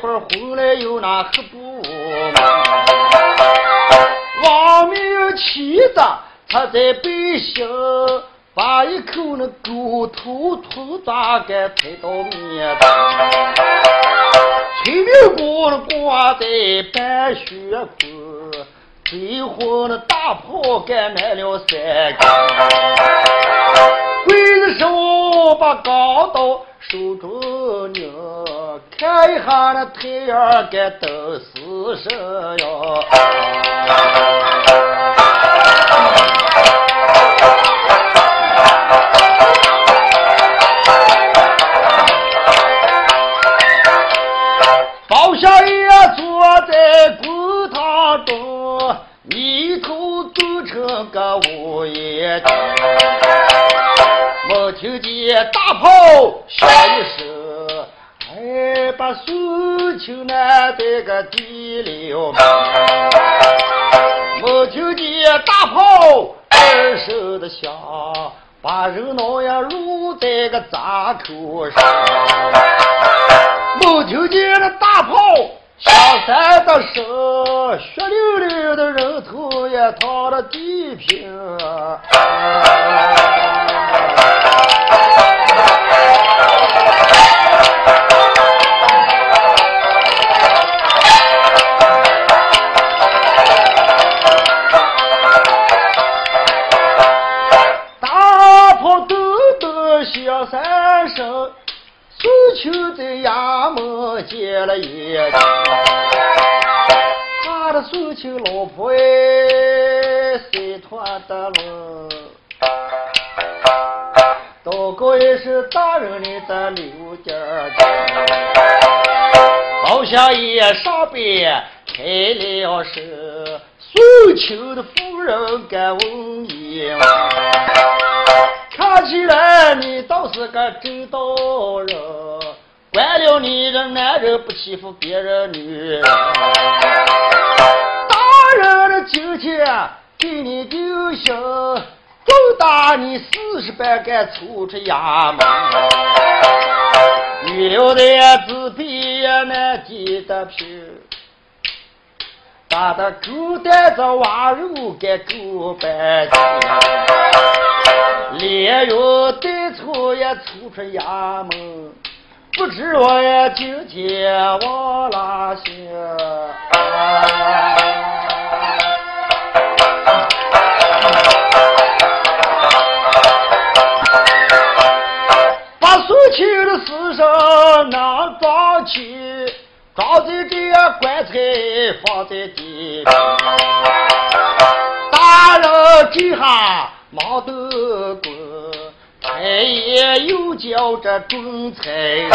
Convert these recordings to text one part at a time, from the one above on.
块红来有那黑布。王明气的他在背心，把一口那狗头土渣给推到面上，吹牛锅挂在半血裤。最后那大炮干满了三根，刽子手把钢刀手中拧，看一下那太阳该都是什哟。大炮响一声，哎，把苏秋南这个地了。没听见大炮二声的响，把人脑呀撸在个闸口上。没听见那大炮。响三的手，血淋淋的人头也躺了地平。了一眼，他的苏秋老婆哎，三团的了，祷告也是大人的在留点儿。老乡爷上边开了声，苏秋的夫人敢问言。看起来你倒是个正道人，惯了你这男人不欺负别人女人。大人的今天给你丢心，就打你四十板杆出出衙门。女流的纸皮也难抵得平，打的狗带着挖肉给狗搬连月带错也出出衙门，不知我也今天往哪去？把苏秋的尸身拿装起，装在这棺材放在地大人这下。毛豆滚，太爷又叫这准财人，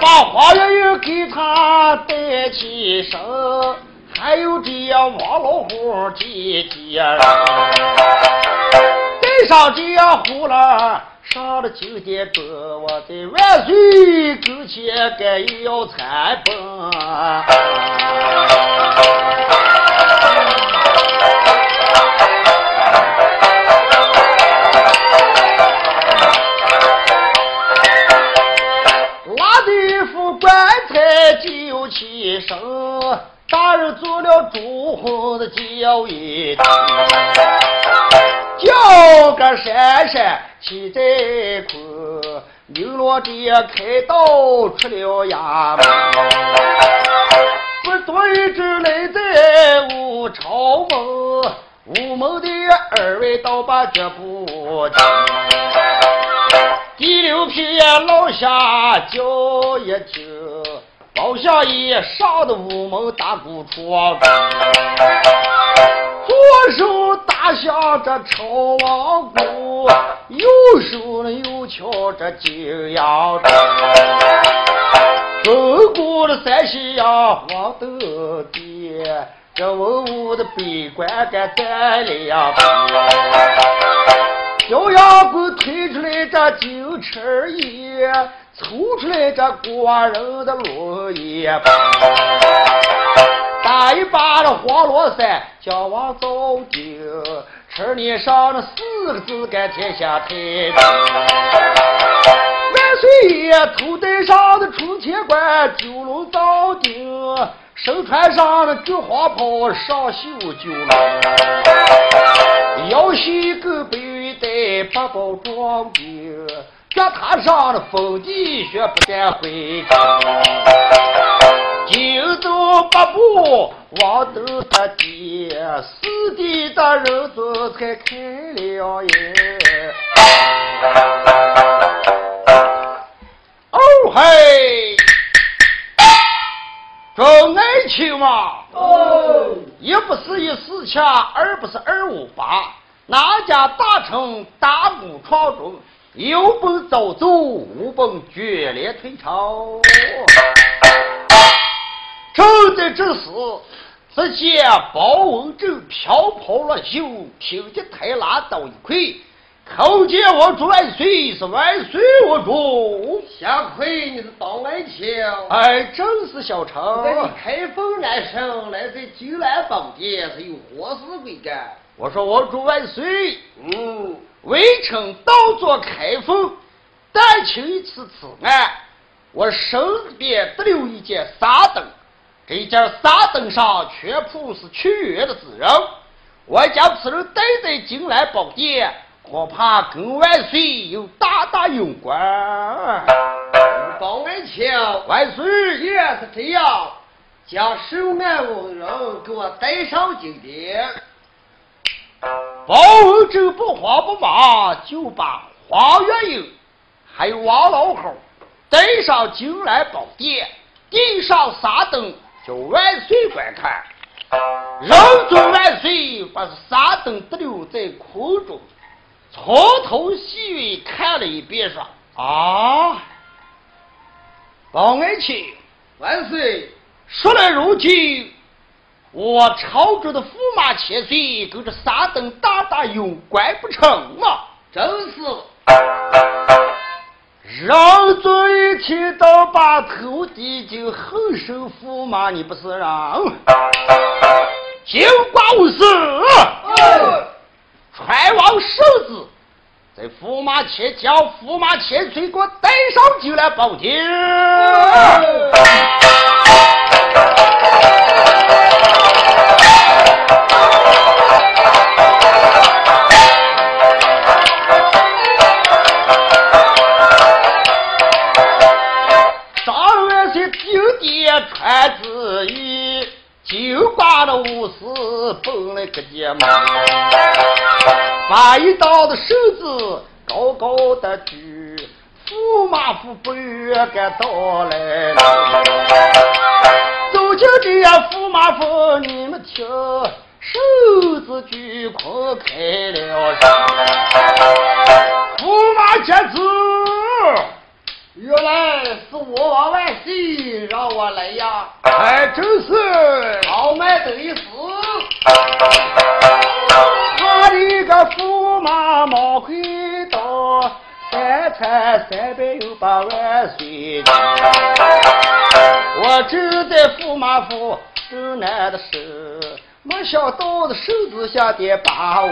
把黄月月给他带起身，还有这样王老虎姐姐，带上这样胡了，上了九点钟，我在万岁跟前该要参奔。起身，大人做了朱红的轿衣，叫个闪闪骑在空，牛郎爹开道出了衙门，不多一只来在武朝门，武门的二位倒把脚步停，第六片老下叫一听。包相爷上的屋门打鼓窗，左手打响这朝王鼓，右手呢又敲这金阳鼓。走过了三西洋黄豆店，这文武的宾馆该站两边。小杨棍推出来这金翅叶。抽出来这官人的落叶，打一把的黄罗伞，将王走酒，车脸上那四个字干天下太平。万岁爷头戴上的冲天冠，九龙罩顶，身穿上的菊花袍，上绣九龙，腰系个背带，八宝装兵。脚踏上了风地雪不敢回，惊动八部王都他爹，四弟的人子才开了眼。哦嘿，众爱情嘛，哦，一不是一四七，二不是二五八，哪家大臣大幕床中？有本早走，无本决裂退朝。正在这时，只见包文正飘跑了袖，听见太拉到一块，叩见我主万岁，是万岁我主。下跪你是当爱卿，哎，正是小臣。在你开封来生，来在金兰宝殿是有何事归干？我说我主万岁，嗯。微臣倒做开封，但请一次此案。我身边得留一件纱灯，这件纱灯上全部是屈原的字人。我将此人带在金兰宝殿，恐怕跟万岁有大大有关。包爱卿，万岁也是这样，将守安文人给我带上金殿。包文正不慌不忙，就把黄月英还有王老猴带上金来宝殿，递上三灯，叫万岁观看。仁宗万岁把三灯得留在空中，从头细尾看了一遍，说：“啊，包爱卿，万岁，说来如今。”我朝中的驸马千岁跟这三等大大有关不成吗？真是。让尊一听到把头低就横生驸马，你不是让？尽管无事。传王圣旨，在驸马前叫驸马千岁给我带上就来报警。蹦了个节嘛，把一刀的手子高高的举，驸马府不远赶到来了。走进这呀驸马府，你们听，手子举空开了驸马接子，原来是我王万岁让我来呀，还真是好卖得一死。他的个驸马冒回到，三餐三百有八万岁。我正在驸马府正难的事，没想到的手指下的把我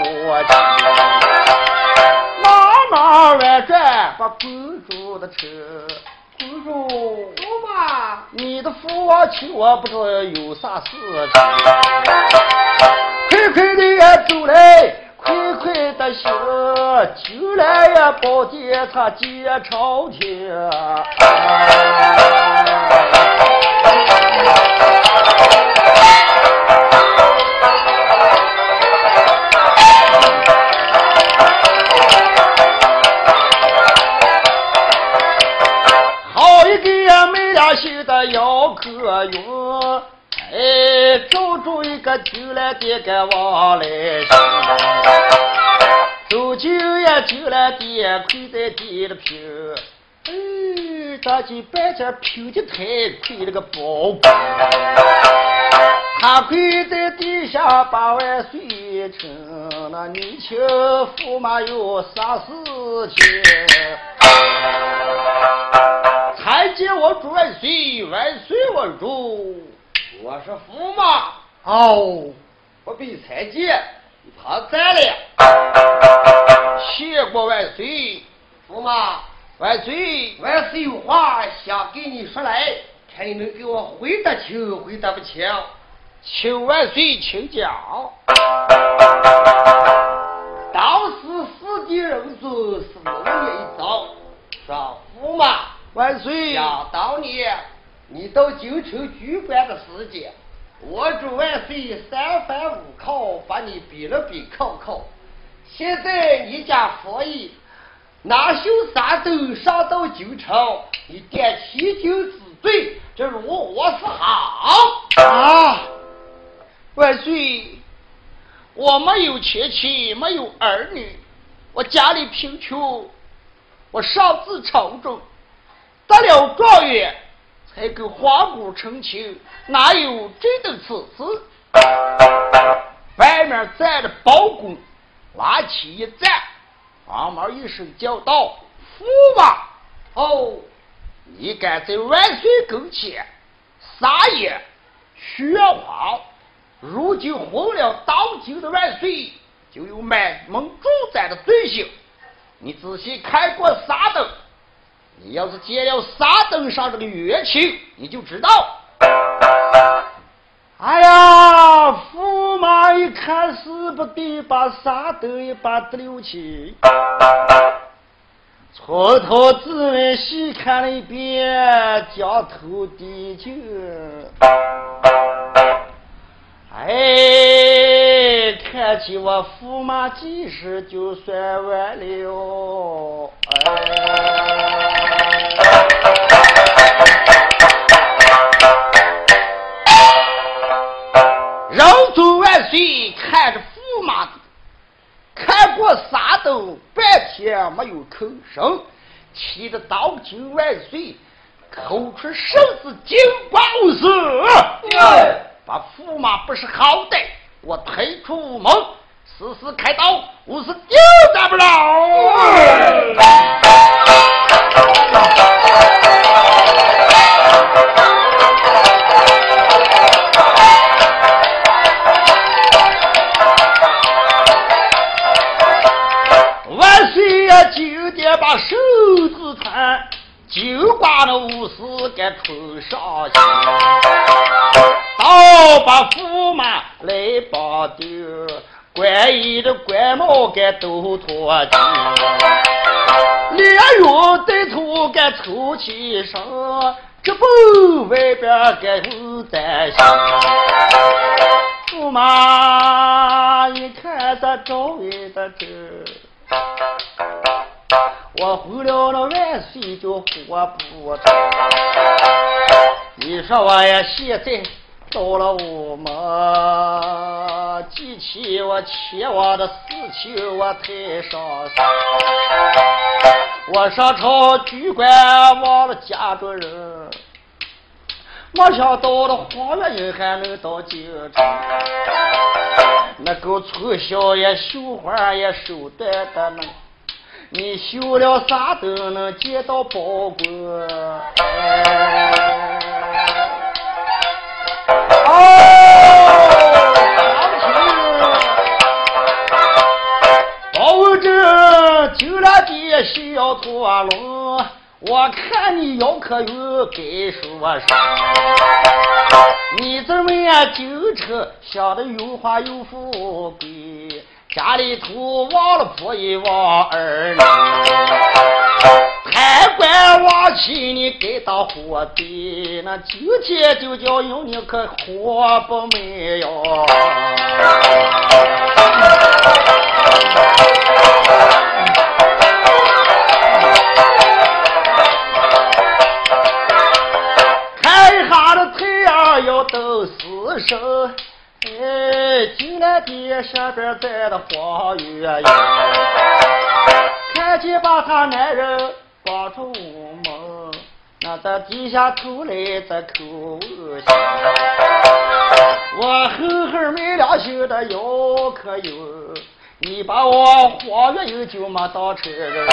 忙忙乱转把公主的车。公主，驸马，你的父王请我不知有啥事情，快快的走来，快快的行，就来呀，宝殿他见朝廷。姚克云，哎，找住一个进来的个往来行，走进呀进来的亏在地的平，哎，大姐半截平的太亏了个宝宝，他跪在地下把万岁称，那年轻驸马有啥事情？参见我主万岁，万岁我主，我是驸马。哦，不必猜忌，他在了。谢过万岁，驸马，万岁，万岁有话想跟你说来，看你能给我回得清，回答不清。请万岁请讲。当时四弟人尊是龙爷一，万岁，想当年你到京城举官的时间，我主万岁三番五靠把你比了比考考。现在你家佛爷拿袖三斗上到京城，你点七经之罪，这如何是好？啊！万岁，我没有亲戚，没有儿女，我家里贫穷，我上自朝中，得了状元，才跟皇姑成亲，哪有真的此事？外面站着包公，拉起一站，黄毛一声叫道：“驸马，哦，你敢在万岁跟前撒野喧哗？”如今昏了当今的万岁，就有满门重斩的罪行。你仔细看过啥灯，你要是见了沙灯上这个乐器，你就知道。哎呀，驸马一看是不得，把沙灯一把得溜起，从头至尾细看了一遍，将头低就。哎，看起我驸马几时就算完了。哎尊万岁，看着驸马，看过啥都半天没有吭声，气得当今万岁口出圣旨，金光无私。把驸马不识好歹，我推出门，死死开刀，我是丢咱不饶。万手指弹。就把那武士给头上去，倒把驸马来绑丢，官衣的官帽给都脱尽，连用带土给抽起上，这不外边给有担心。驸马一看这周围的这。我回了那万岁就活不成。你说我呀，现在到了我们，记起我前往的事情，我太伤心。我上朝举官忘了家中人，没想到了黄月英还能到京城，那个从小也绣花也手段的能。你修了啥都能见到宝官？哦，保证救了的小驼龙，我看你姚可云该说啥？你怎么样京城想的有花有富贵？家里头忘了婆姨忘儿女，贪官忘妻你该当活的，那今天就叫用你可活不没有。看一下的太阳要到四升。哎，进来的上边站的黄月英，看见把他男人绑住门，那在低下头来在口恶心。我狠狠没良心的要可有，你把我黄月英就没当成人。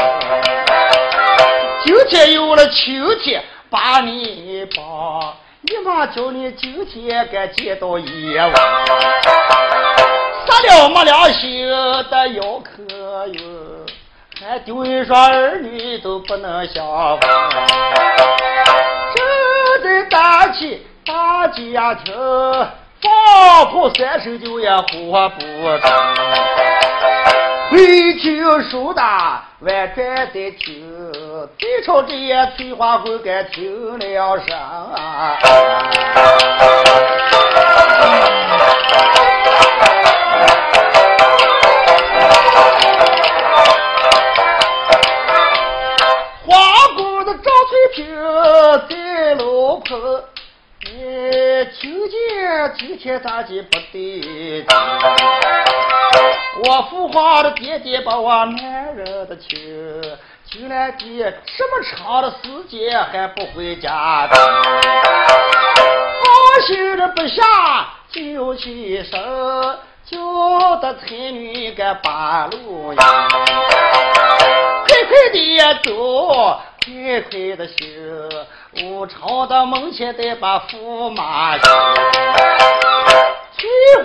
今天有了秋天把你绑。你妈叫你今天该见到阎王，杀了没良心的要客哟，还丢一双儿女都不能相逢，这得大起大家庭，放炮三声就也活不成。回听书大万转的听，对朝这些翠花棍该听了声。花姑的赵翠萍在楼棚，哎，听见今天大姐不对劲。我父皇的爹爹把我男人的亲，今来爹这么长的时间还不回家，放心的不下就起身，叫得才女个把路呀，快快的走，快快的行，我朝的门前得把驸马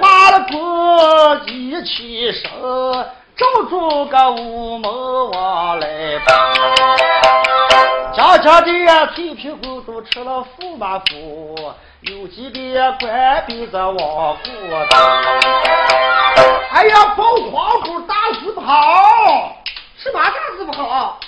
花的姑一起生，找住个屋门往来奔。家家的翠屏公主吃了驸马府，有几个官逼着往过走。哎呀，保皇姑大事不好！是嘛大事不好？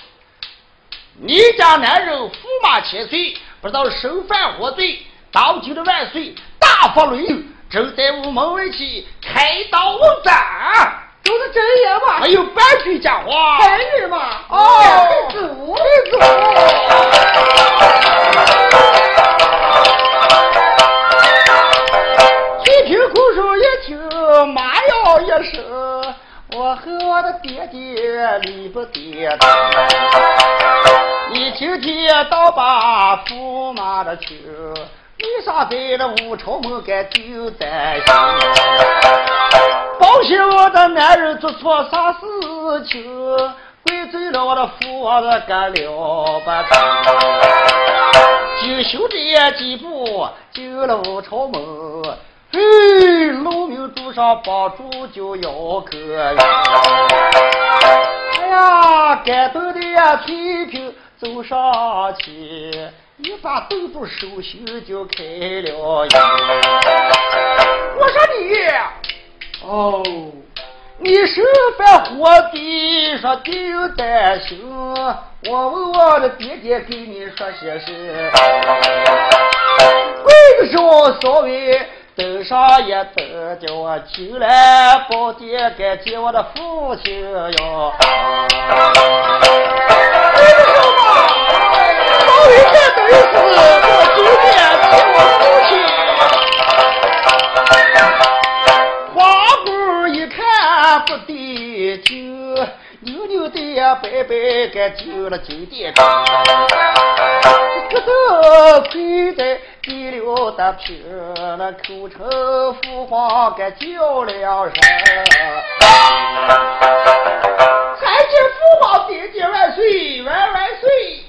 你家男人驸马千岁，不知道生犯何罪？当今的万岁大发雷霆。正在午门外去开刀问斩，都是真言嘛？还有半句假话？半句嘛？哦，太祖，太祖。一听哭声一听，妈呀一声，我和我的爹爹离不得。你今天倒把驸马的情。为啥在那武朝门该就担心？报信我的男人做错啥事情？怪罪了我的父王的干了不得。就修这几步进了武朝门，嘿，农民主上帮助就要可以。哎呀，感动的呀，翠屏走上去。一把豆腐手心就开了眼。我说你，哦，你身犯火地说丢担心，我问我的爹爹给你说些事。为的时候稍微登上一登，叫我进来报爹该见我的父亲哟。候嘛。稍微再等一次，我九点见我父亲。花姑一看不对劲，扭扭的呀摆摆该进了酒店。这个跪在地了的平，那口称父皇该叫了声。参见父皇爹爹万岁万万岁！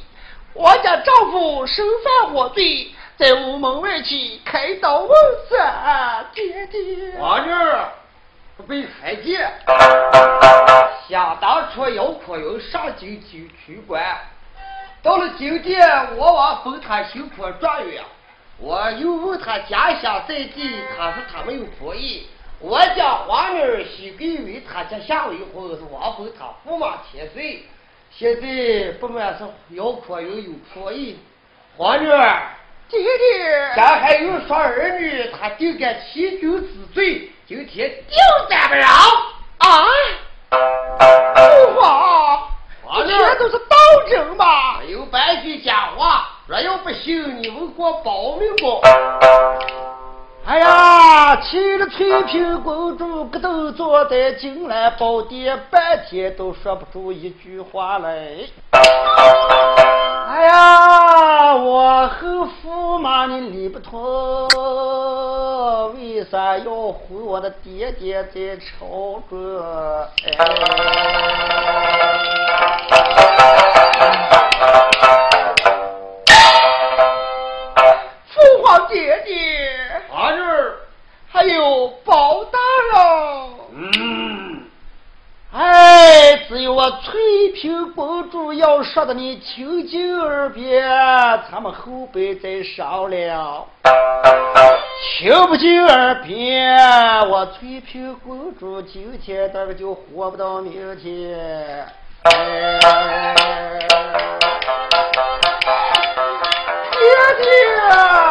我家丈夫身犯火罪，在屋门外去开刀问斩，爹爹。王女儿被看见，想当初姚阔云上京去取官，到了今天我王封他新科状元，我又问他家乡在地，他说他没有仆役。我家王女儿许给为他家下为婚，是王封他驸马千岁。现在不满是姚阔云有破译，皇女儿，爹爹，咱还有双儿女，他定该欺君之罪，今天定斩不饶啊！父皇，这全都是当真吗？没有半句假话，若要不信，你问过保命不？哎呀，气得翠屏公主咯噔坐在金兰宝殿，半天都说不出一句话来。哎呀，我和驸马你理不通，为啥要回我的爹爹在朝中？哎，父皇爹爹哎呦，报大了。嗯，哎，只有我翠屏公主要说的你听进耳边，咱们后边再商量。听不进耳边，我翠屏公主今天大概就活不到明天。爹爹。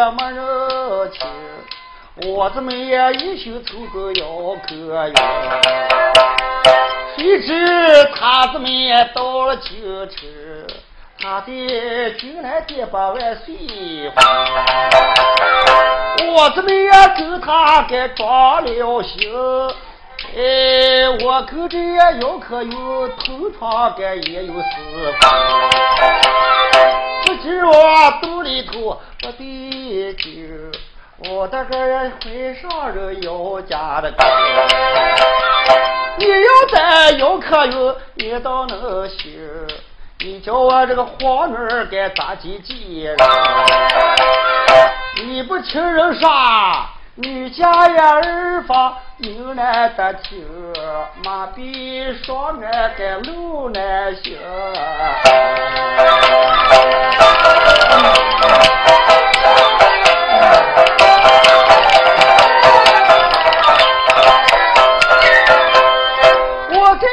有爷们人情，我怎么也一心凑个要可用，谁知他怎么也到了京城。他的进来爹把万岁还，我怎么也跟他给装了心？哎，我跟这姚可有同床干也有私房，不知我肚里头我的经，我的个会上人姚家的根，你要在姚可有也倒能行。你叫我这个黄女儿该咋几几人？你不听人说，女家呀儿房有难得听，马比双难该路难行。我给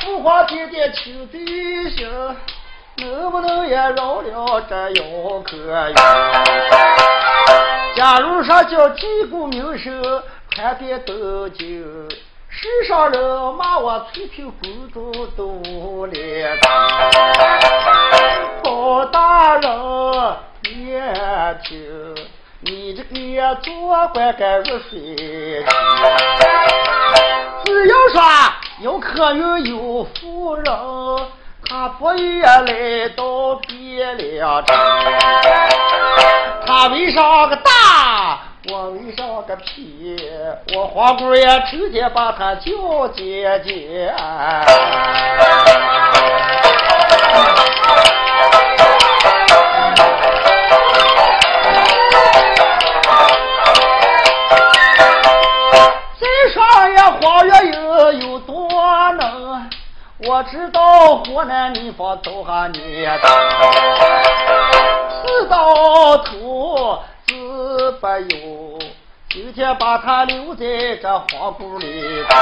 父皇爹爹请罪行，能不能也饶了这姚可云？假如说叫击鼓鸣声传遍东京，世上人骂我翠屏公主都无脸。包大人，你听，你这个做官该入水。只要说有可云有夫人，他不也来到汴梁城？他围上个大？我围上个屁？我黄姑爷直接把他叫姐姐。我知道湖南地方走下年头，事到头自不由，今天把他留在这皇宫里头。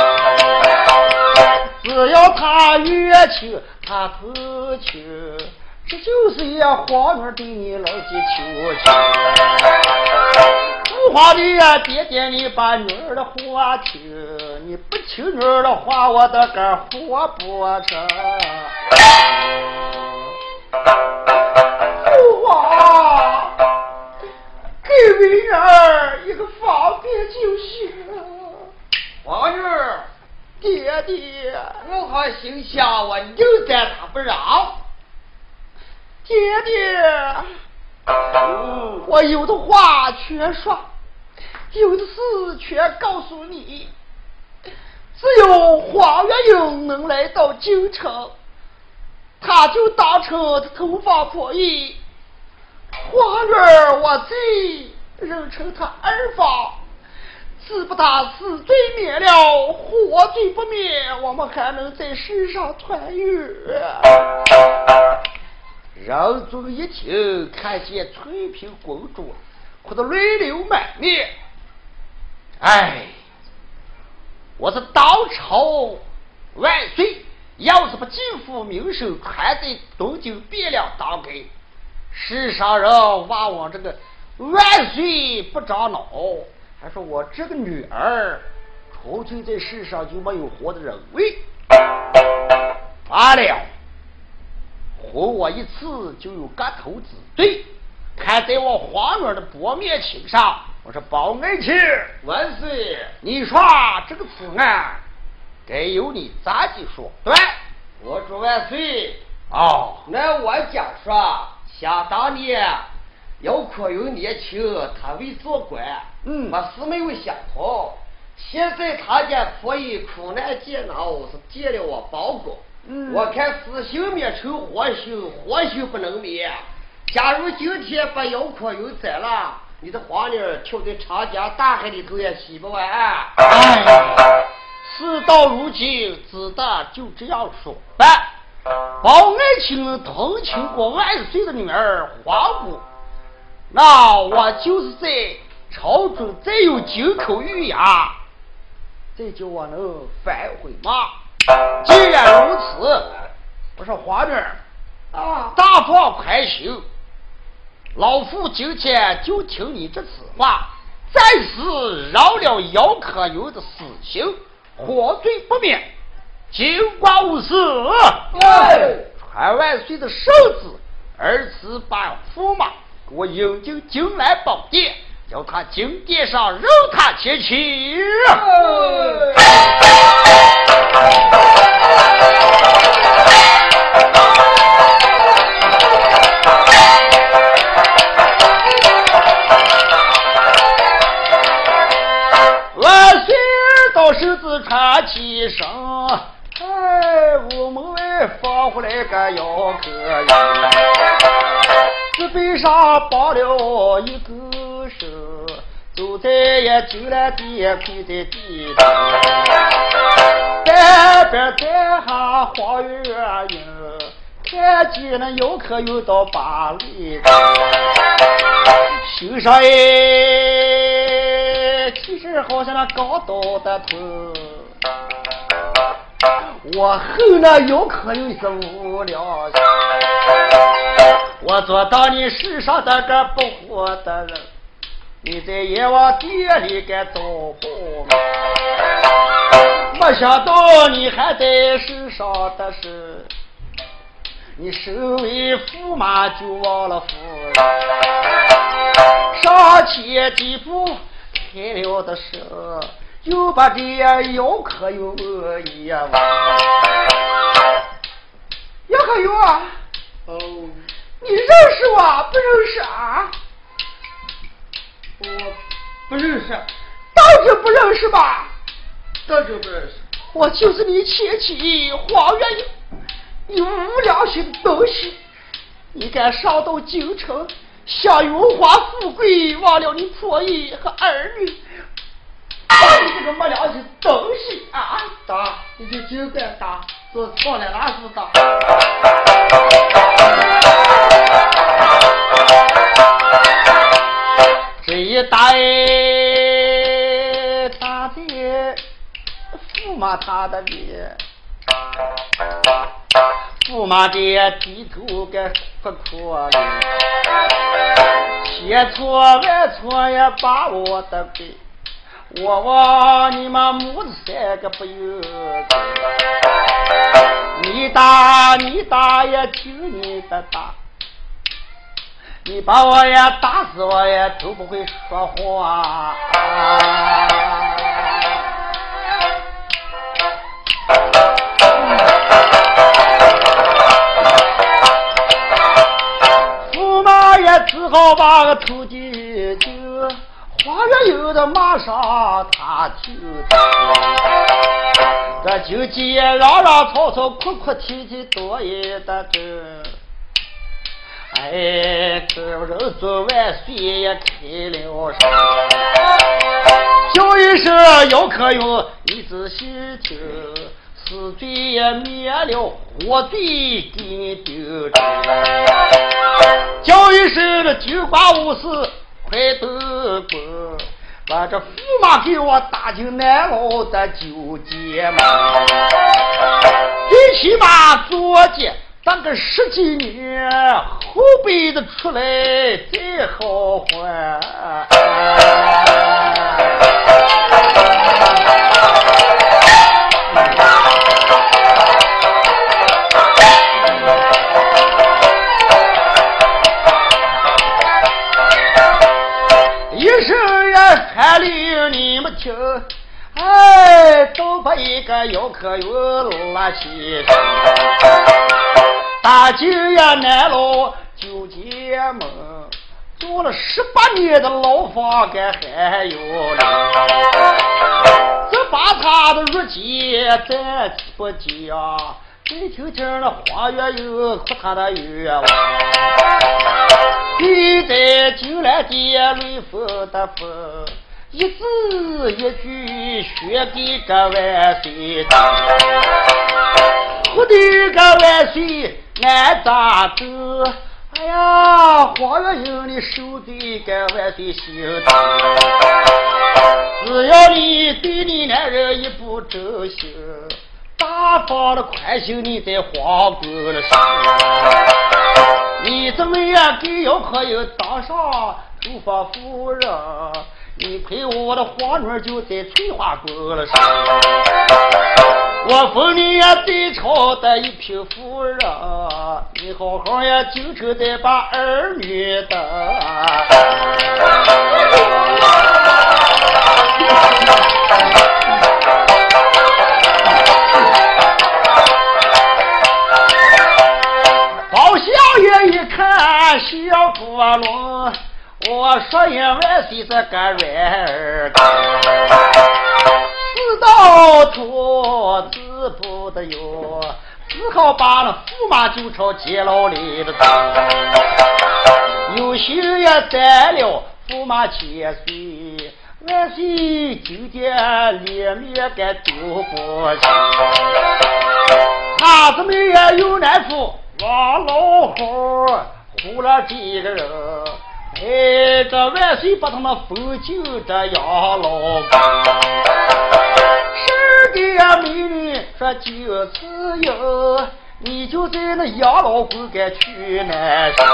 只要他越亲，他头亲，这就是一皇女对你老几求情。父皇的呀，爹爹，你把女儿的话听，你不听女儿的话，我的个活不成。父皇，给为女儿一个方便就行。王女儿，爹爹，我还心想我扭赞他不让。爹爹，嗯，我有的话全说，有的事全告诉你。只有黄月英能来到京城，他就当成他头发破衣。皇女我罪，认成他儿房，只不他死罪免了，活罪不免，我们还能在世上团圆。人众一听，看见翠屏公主，哭得泪流满面。哎，我是当朝万岁，要是不尽负名声，传在东京汴梁当该，世上人骂我这个万岁不长脑，还说我这个女儿纯粹在世上就没有活的人味。罢了。哄我一次就有割头之罪，看在我皇女的薄面情上，我说包爱卿万岁，你说这个此案该由你咋去说对？我祝万岁！哦，那我讲说，想当年姚阔有年轻，他为做官，嗯，把事没有想通。现在他家婆姨苦难艰难，我，是借了我包公。嗯，我看死刑免成活刑，活刑不能免。假如今天把姚阔有宰了，你的皇娘跳在长江大海里头也洗不完。哎，事到如今，只得就这样说办。包爱卿同情过万岁的女儿黄姑，那我就是在朝中再有金口玉牙，再叫我能反悔吗？既然如此，我说皇女啊，大放宽心，老夫今天就听你这此话，暂时饶了姚可云的死刑，活罪不免，尽管无事。传万岁的圣旨，儿子把驸马给我引进金来宝殿，叫他金殿上任他前去。到手子传起声，哎，屋门外放回来个姚可云，纸背上绑了一个绳，走在也进来的跪在地上，半边带下黄月英，看见那姚可云到巴黎，心上哎，好像那刚倒的头。我恨那姚可云是无良心，我做当你世上的个不活的人，你在阎王殿里该遭报没想到你还在世上的是，你身为驸马就忘了夫人，上前几步开了的手。就把这姚可云也忘。姚可有啊，哦，你认识我不认识啊？我不认识，当真不认识吧？当真不认识。我就是你前妻黄月英，你无良心的东西！你敢上到京城，享荣华富贵，忘了你婆姨和儿女！你这个没良心东西啊！打你就尽管打，做错了那是打。这一打哎，打的驸马他的脸，驸马的低头该哭哭的，千错万错也把我的背。我望你们母子三个不由得，你打你打也听你的打，你把我也打死我也都不会说话。只好把个头低低。花园有的马上他就这就急嚷嚷吵吵哭哭啼啼多一的这，哎，这人做万岁也开了声，叫一声姚可云，你仔细听，死罪也免了，活罪给你丢着，叫一声这九八五四。快都滚！把这驸马给我打进南牢的九监门，最起码坐监当个十几年，后辈子出来再好还。都把一个姚小可有拉起，大舅爷难老九结门，住了十八年的牢房，该还有了。这把他的入籍再不讲，再听听那花月有哭他的冤枉。你在进来的雷锋的风。一字一句学给个万岁，我的个万岁俺咋走？哎呀，黄月英你守的个万岁心只要你对你男人一不周心，大方的宽心你在皇宫了心，你怎么样给姚可英当上州房夫人？你陪我的皇女就在翠花宫了，我封你呀最朝的一品夫人，你好好呀京城得把儿女等。包相爷一看小郭龙。我说因为岁这个软儿，死到头子不得有，只好把那驸马就朝监牢里的走。有心也斩了驸马千岁，万岁酒店脸面该丢不起。他子们也有难处，王老虎唬了几个人。哎，这万岁把他们封进这养老宫，十个美女说就此有，你就在那养老宫该去难受。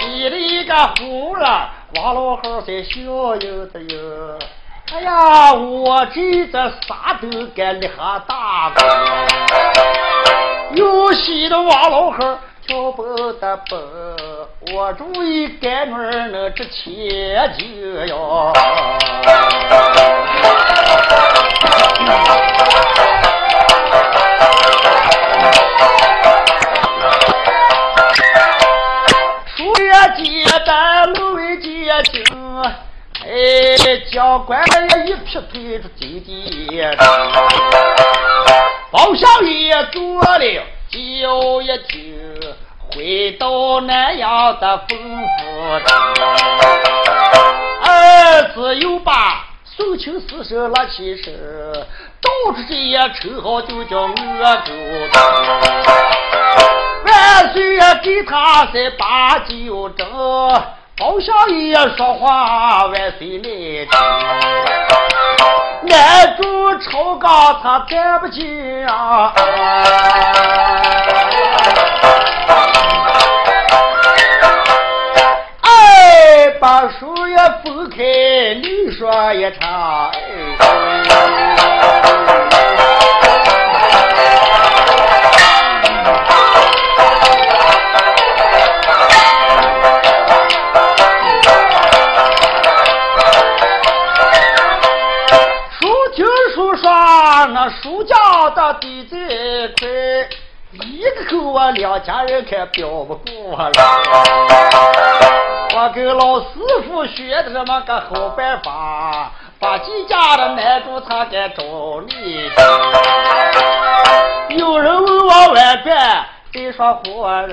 起了一个胡了，王老汉在笑有的哟。哎呀，我这这啥都该立下大功，有戏的王老汉。跳不得蹦，我注意干女儿那值钱就哟。树叶结单，芦苇结茎，哎，将官也一劈腿出金地。包小爷做了。酒一酒，回到南阳的丰富儿子又把宋清四手拉起手，到处这也称号就叫恶狗。万岁爷给他三把酒斟，包相爷说话万岁来听。俺住朝纲，他看不起啊！哎，把书也分开，你说一场。那暑假的地这块，一个口啊，两家人可标不过了。我跟老师傅学的这么个好办法，把几家的男主他给找你。有人问我外边谁说活人，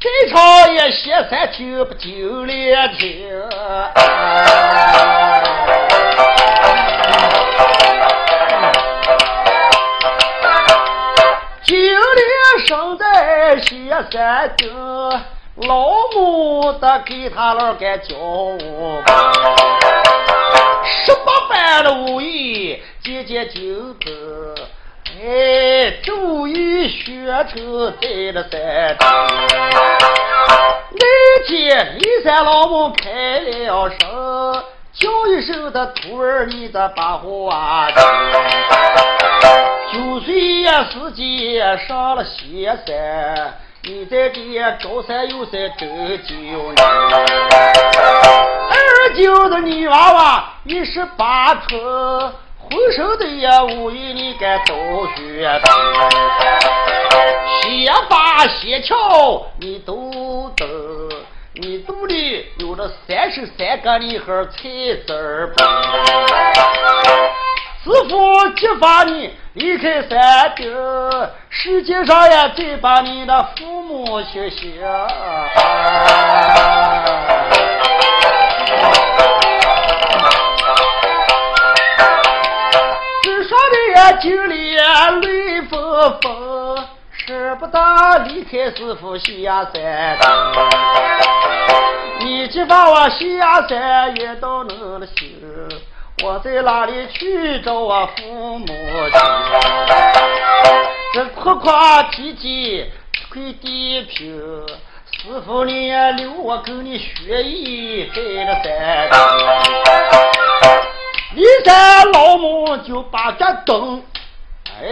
这场也歇三天不就连天。在西山顶，老母的给他老干教我，十八般的武艺渐渐精通，哎，终于学成在了山顶。那天李三老母开了声。叫一声的徒儿，你这把话九岁呀，时间上了西山，你在这高山有山真九年。二舅的女娃娃一十八春，浑身的也无语，你该都学懂。先发先巧你都得，你肚里有了三十三个你和彩字儿师傅激发你离开山顶，世界上也再把你的父母谢谢。只说的呀，经历泪纷纷，舍不得离开师傅下山。你既把我下山也都能了心。我在哪里去找我父母去？这哭哭啼啼跪地平，师傅你也留我跟你学艺在了山顶。你在老母就把这灯，哎，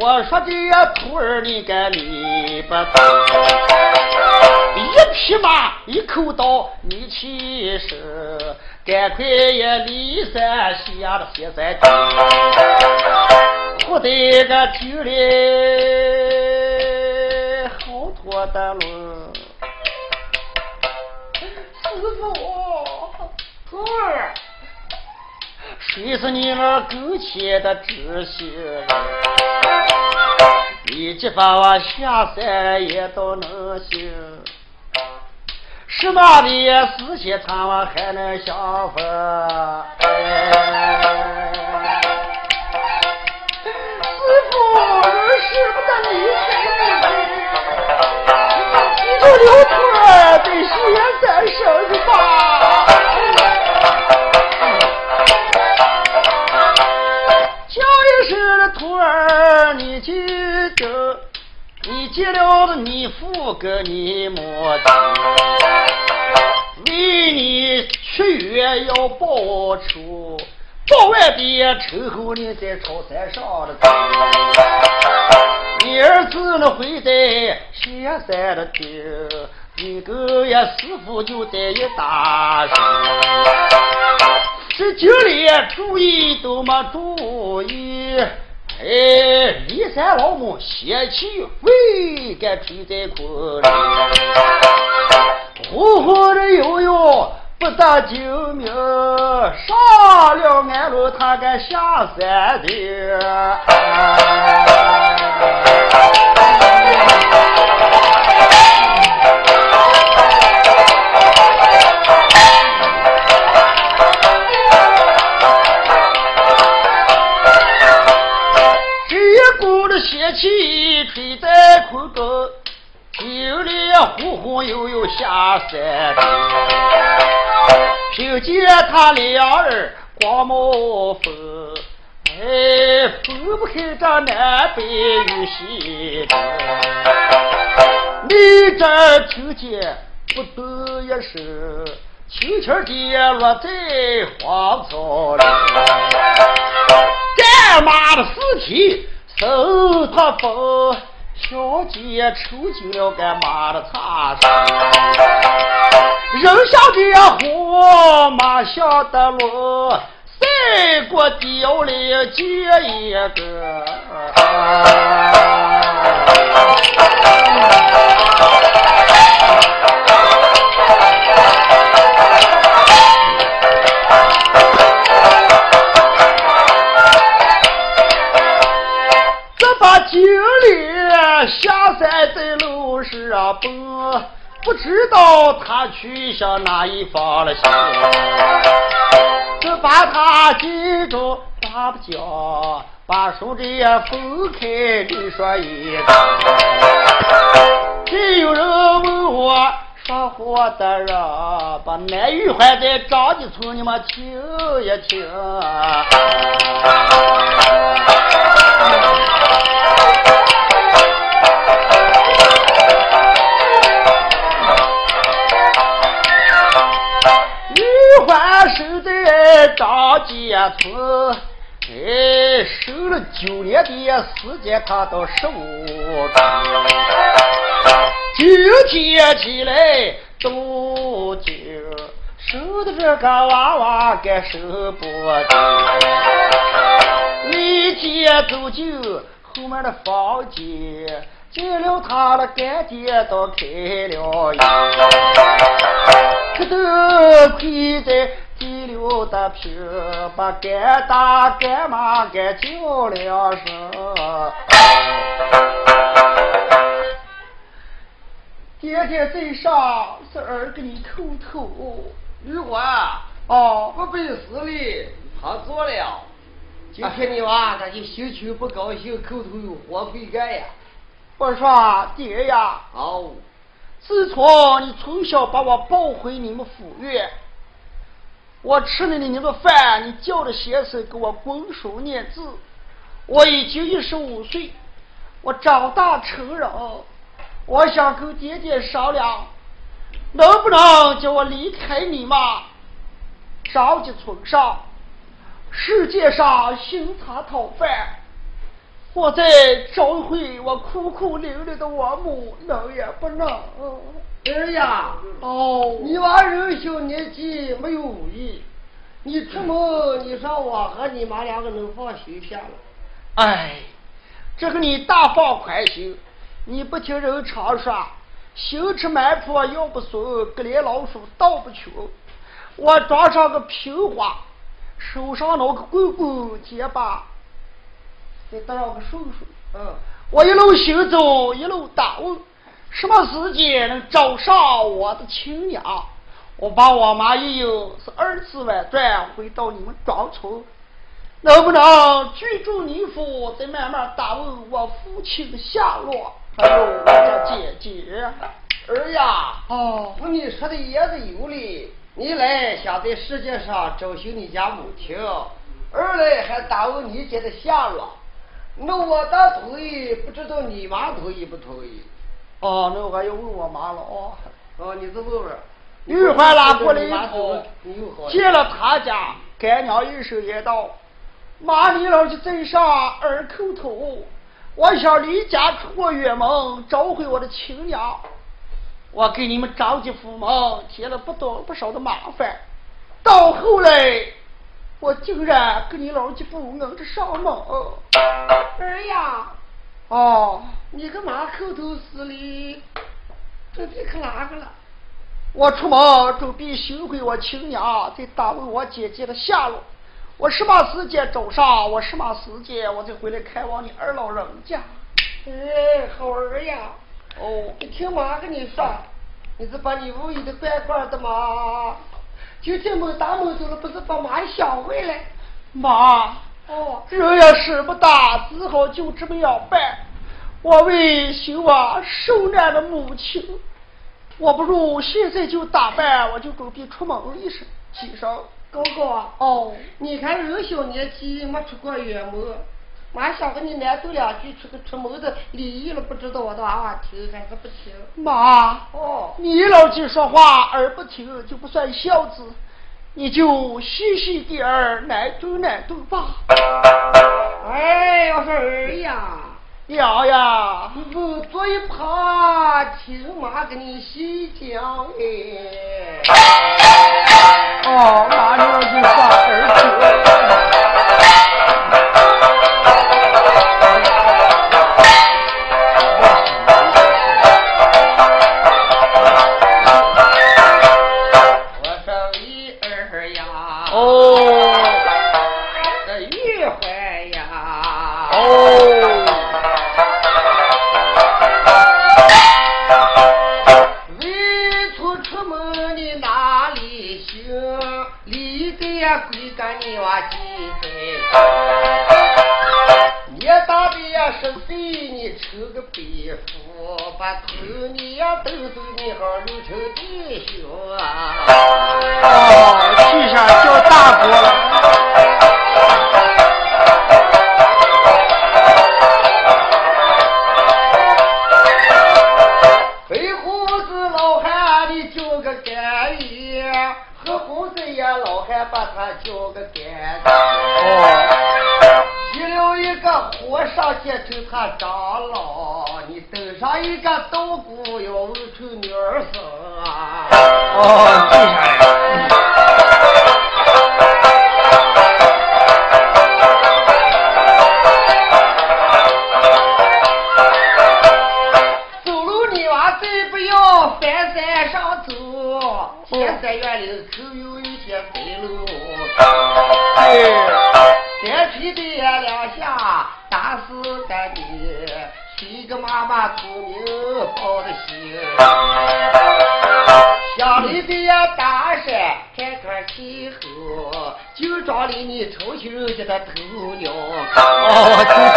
我说的徒儿你该理不懂。一匹马一口刀你起身。赶快也离山下了，现在活得个酒里好多的路。师傅，徒儿，谁是你那苟且的知心人？你这把我下山也都能行。什么的事情他们还能相逢？师傅，舍不得离开你，记住刘徒儿得现在生日吧。叫一声徒儿，你记着。你见了你父跟你母亲，要报仇，报完的之后你再朝山上的走。你儿子呢会在仙山的顶，你哥呀师傅就在一大山。这酒里注意都没注意。哎，骊山老母邪气未敢吹在空里，呼呼的悠悠不得救命，上了安路他敢下山的。邪气吹在空中，酒里呼呼悠悠下山的顶。听见他俩儿光冒风，哎，分不开这南北与西东。你这听见不得一声，轻轻地落在荒草里，干妈的尸体。受他风，小姐抽筋了，干嘛的擦伤？人像的虎，马像的龙，三国掉里这一个。路上奔，不知道他去向哪一方了行。只把他记住大不讲，把手指也分开，你说一个。真有人问我说话的人，把南玉环在张家村，你们听一听。张家村，哎，守了九年的时间，他到十五今天起来都惊，守的这个娃娃该守不住。离家走进后面的房间，见了他了，赶紧都开了眼，可都跪在地溜的平，把干打干妈给叫两声。爹爹在上，是儿给你叩头。玉环，哦，我背死哩，他做了。今天你娃他就心情不高兴，口头有活费干呀。我说爹呀，哦，自从你从小把我抱回你们府院，我吃了你那个饭，你叫着先生给我滚手念字。我已经一十五岁，我长大成人。我想跟爹爹商量，能不能叫我离开你妈？着急村上，世界上行茶讨饭，我再找回我苦苦伶仃的王母，能也不能？儿呀，哦，你娃人小年纪没有武艺，你出门你说我和你妈两个能放心下了？哎，这个你大放宽心。你不听人常说，行吃满坡腰不松，隔连老鼠倒不穷。我装上个平花，手上拿个棍棍，结巴再搭上个顺顺。嗯，我一路行走，一路打问，什么时间能找上我的亲娘？我把我妈一有是二次婉转回到你们庄村，能不能居住你府，再慢慢打问我父亲的下落？还有我家姐姐，儿呀，哦，你说的也是有理。你来想在世界上找寻你家母亲，二来还打问你姐的下落。那我倒同意，不知道你妈同意不同意？哦，那我还要问我妈了哦。哦，你再问问。玉环拉过来一头，好。进了他家，干娘一声言道：“妈，你老就在上，儿叩头。”我想离家出过远门，找回我的亲娘。我给你们张家父母添了不多不少的麻烦，到后来，我竟然跟你老家不能这上门。儿呀，哦，你干嘛口头死哩？这别可哪个了？我出门准备寻回我亲娘，再打问我姐姐的下落。我什么时间找上？我什么时间我再回来看望你二老人家？哎，好儿呀！哦，你听妈跟你说，你是把你屋里的乖乖的嘛？今天没大门走了，不是把妈想回来？妈，哦，人也事不大，只好就这么样办。我为寻我受难的母亲，我不如现在就打扮，我就准备出门一身，起身。哥哥，哦，你看人小年纪没出过远门，妈想跟你难斗两句，出个出门的礼仪了，不知道我的娃娃听还是不听？妈，哦，你老几说话而不听就不算孝子，你就细细点儿来读来读吧。哎，我说儿呀，娘呀，你不坐一旁听妈给你细讲哎。哦，妈娘就放儿子。你打的呀是对你抽个皮肤，把头你呀都对你好留成弟兄啊！哦，去下叫大哥了。天寿他长老，你头上一个道要哟，出女儿身啊！哦，对上了。头了高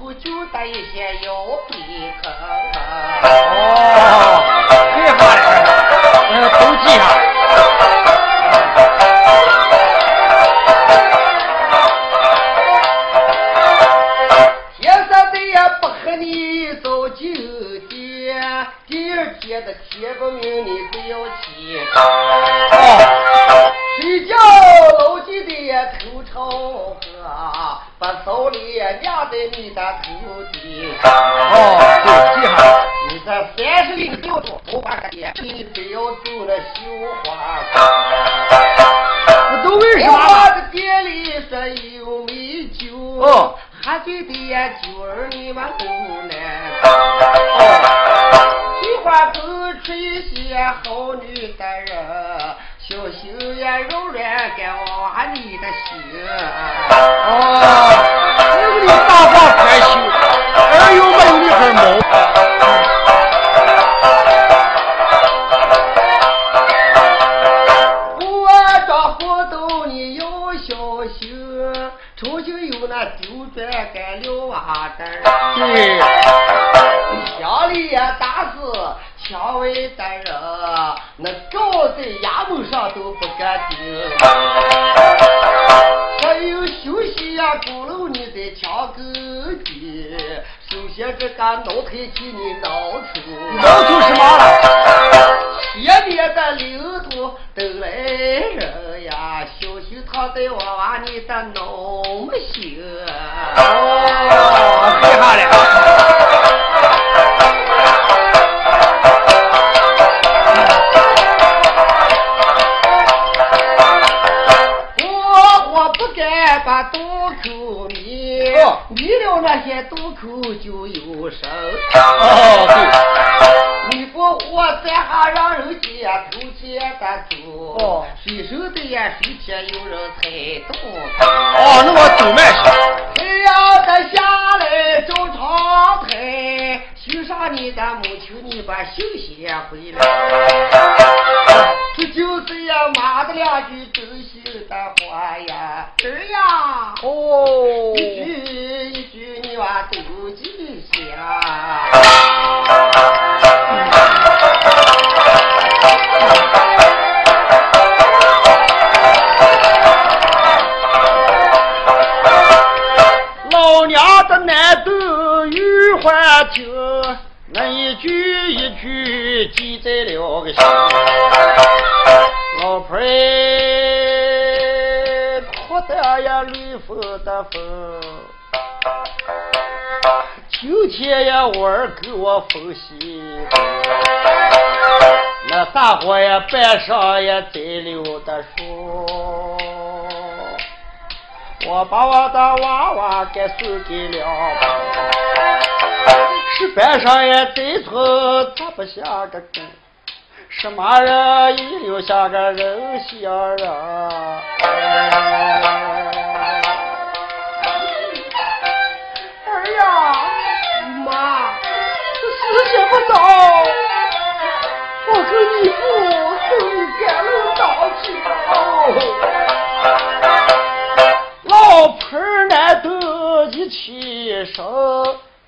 我就得一些有的看 good. You 的风，秋天呀，我儿给我缝西那大伙呀，半上也得溜的说，我把我的娃娃给送给了，是半上也得从咋不像个根？什么人一留下个人心啊？呀，妈，这事情不早，我跟你父送你赶路到家吧。老婆难得一起生，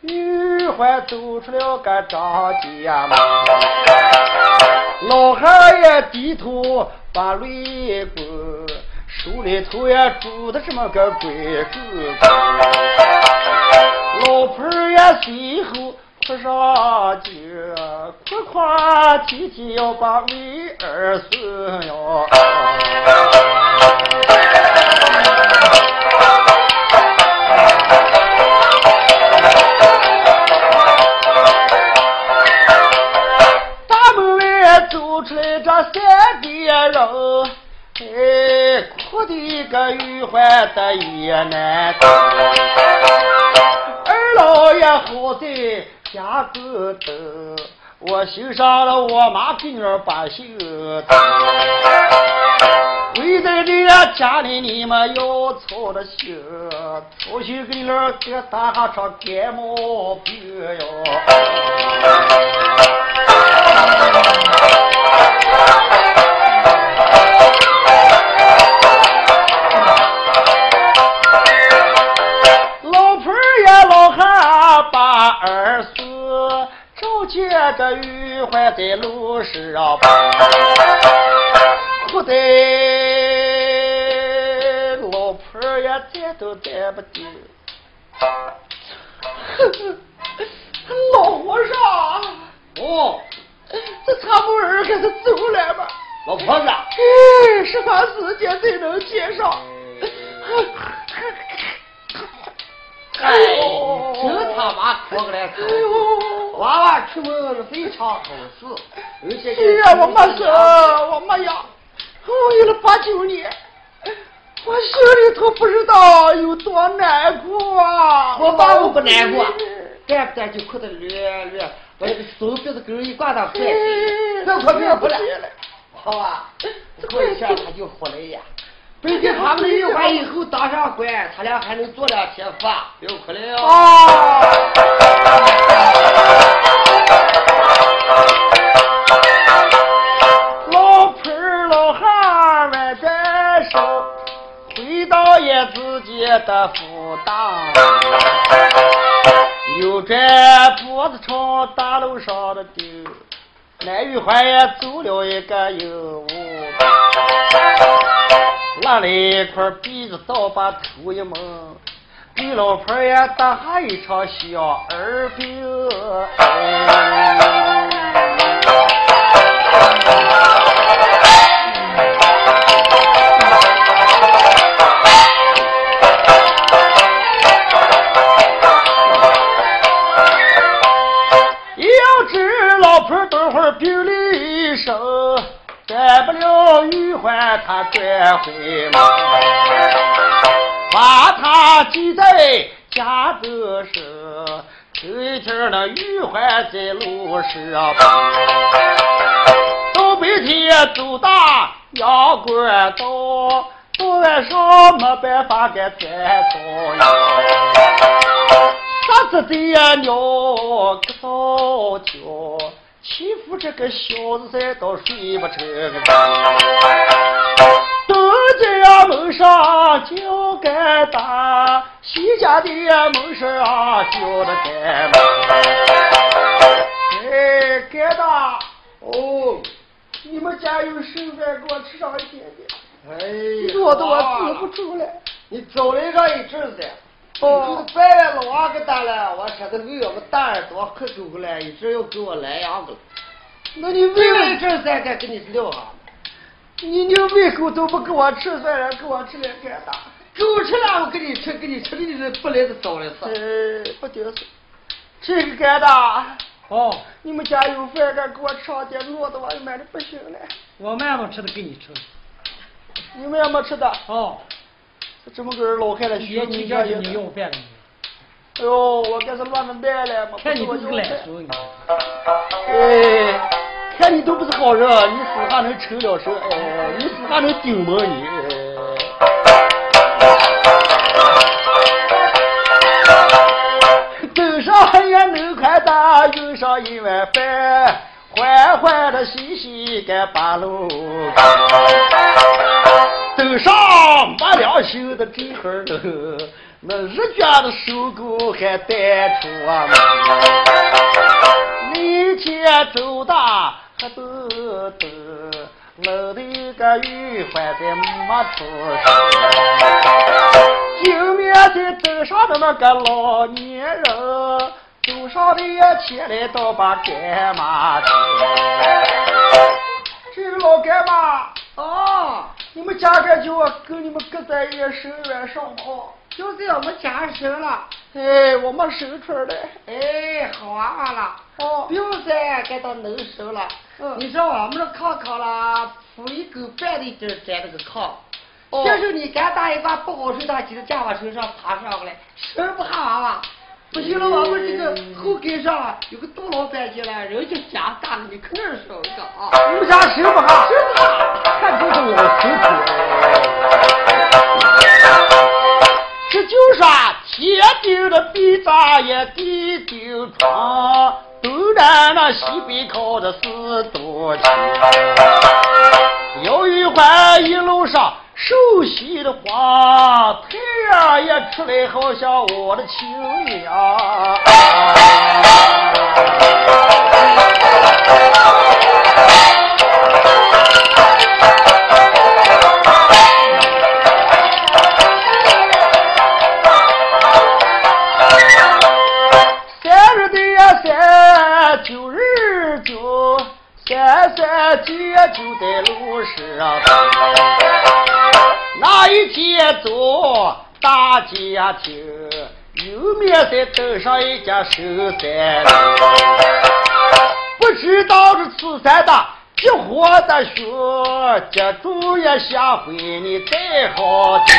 女还走出了个张家门，老汉也低头把泪滚。手里头也拄的这么个鬼子棍，老婆呀最后哭上几哭哭啼啼要把妹儿孙哟。大门外走出来三个人哎哭的个玉环的也难。老爷好在家个头，我欣赏了我妈给儿把修的，回在你家里你们要操的心，操心给你给打哈场感冒病哟。个玉环在路上跑，哭得老婆也站都站不定。老和尚，哦，这差不儿开始走来吧？老婆子，哎，什么时间才能见上？哎，真他妈哭个来！哎呦，娃娃出门是非常好事，而且是呀，我没事，我没呀，我有了八九年，我心里头不知道有多难过啊！我爸我不难过，干不干就哭得略略，把这个手鼻子根一挂到快，别哭别哭了，好吧？过一下他就回来呀。白天他们的玉环以后当上官，他俩还能做两天饭，不要哭了哟。老婆老汉们在手，回到爷自己的府当，扭着脖子朝大路上的丢，南玉环也走了一个有无。拉了一块鼻子倒，把头一蒙，给老婆也打一场小儿病。玉环，他转回门，把他记在家的时，头一天那玉环在路上跑，到白天走大阳关道，到晚上没办法给钻草呀，啥子的呀鸟个早叫。欺负这个小子噻，倒睡不成个觉。东家门上叫干大，西家的门上叫的干妈。哎，干大，哦，你们家有剩饭给我吃上一点点。哎，饿得我止不住了。你走了这一阵子。哦，白了老王给打了，我说的为我们大耳朵可够了，一直要给我来样子。那你为了一阵再该跟你撂下。你牛喂狗都不给我吃，算了，给我吃点干大。狗吃了我给你吃，给你吃的你是不来的早了是。哎，不顶事。吃个干大。哦。你们家有饭干，给我吃上点，饿的我买的不行了。我们也没吃的，给你吃。你们也没吃的。哦。这么个人老汉子，学你家你要饭了。哎呦，我这是乱了卖了，看你都是懒手，你。哎，看你都不是好人，你死还能成了手？哎，你死还能顶吗你？走上黑夜能快打，用上一碗饭，欢欢的喜喜干八路。走上没良心的这会儿了。那日家的收购还带出啊！那天走大还走走，楼的个玉环在没出手。迎面在登上的那个老年人，走上的前来倒把干妈听。这老干妈啊，你们家这就跟你们搁在一手院上好，就在我们家生了。哎，我们收出来。哎，好啊了。哦，不用再给他弄收了。嗯，你说我们的炕炕了，铺一个半的就摘那个炕。先生，你敢打一把不好受，他就在我身上爬上来，生不下了。不行了，我们这个后街上有个大老板进来，人就家大了，你可能收一个啊。你们家收不下？收不哈，看就是我辛苦。这就说天顶的地大也地顶床，东南那西北靠的四堵墙。有一环一路上。熟悉的话，太阳也出来，好像我的亲娘。三三节就在路上。那一天走大家庭，右面再登上一家收山不知道这此山的急火的熊，接住也下回你再好听。